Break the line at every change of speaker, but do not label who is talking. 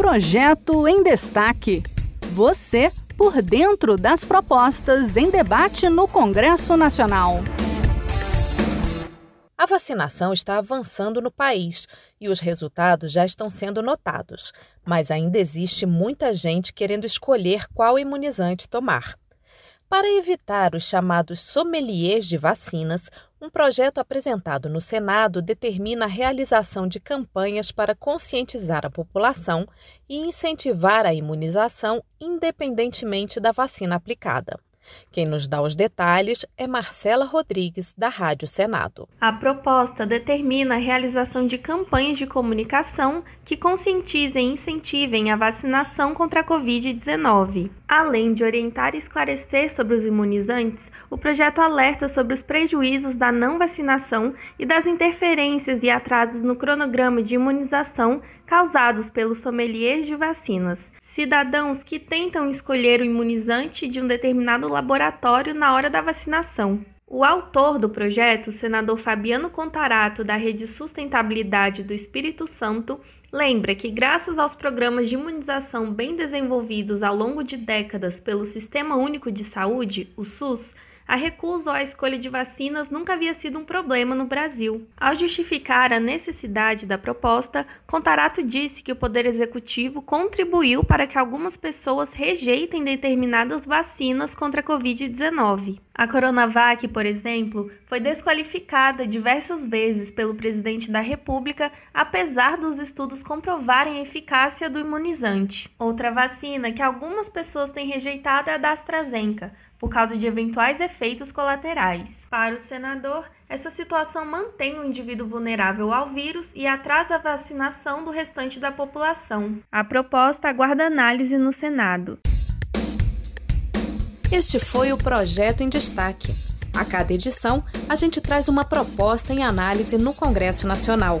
Projeto em Destaque. Você por dentro das propostas em debate no Congresso Nacional.
A vacinação está avançando no país e os resultados já estão sendo notados, mas ainda existe muita gente querendo escolher qual imunizante tomar. Para evitar os chamados sommeliers de vacinas, um projeto apresentado no Senado determina a realização de campanhas para conscientizar a população e incentivar a imunização independentemente da vacina aplicada. Quem nos dá os detalhes é Marcela Rodrigues, da Rádio Senado.
A proposta determina a realização de campanhas de comunicação que conscientizem e incentivem a vacinação contra a Covid-19. Além de orientar e esclarecer sobre os imunizantes, o projeto alerta sobre os prejuízos da não vacinação e das interferências e atrasos no cronograma de imunização causados pelos sommeliers de vacinas, cidadãos que tentam escolher o imunizante de um determinado laboratório na hora da vacinação. O autor do projeto, o senador Fabiano Contarato, da Rede Sustentabilidade do Espírito Santo, lembra que, graças aos programas de imunização bem desenvolvidos ao longo de décadas pelo Sistema Único de Saúde, o SUS, a recusa ou a escolha de vacinas nunca havia sido um problema no Brasil. Ao justificar a necessidade da proposta, Contarato disse que o Poder Executivo contribuiu para que algumas pessoas rejeitem determinadas vacinas contra a Covid-19. A Coronavac, por exemplo, foi desqualificada diversas vezes pelo presidente da República, apesar dos estudos comprovarem a eficácia do imunizante. Outra vacina que algumas pessoas têm rejeitado é a da AstraZeneca por causa de eventuais efeitos colaterais. Para o senador, essa situação mantém o indivíduo vulnerável ao vírus e atrasa a vacinação do restante da população. A proposta aguarda análise no Senado.
Este foi o projeto em destaque. A cada edição, a gente traz uma proposta em análise no Congresso Nacional.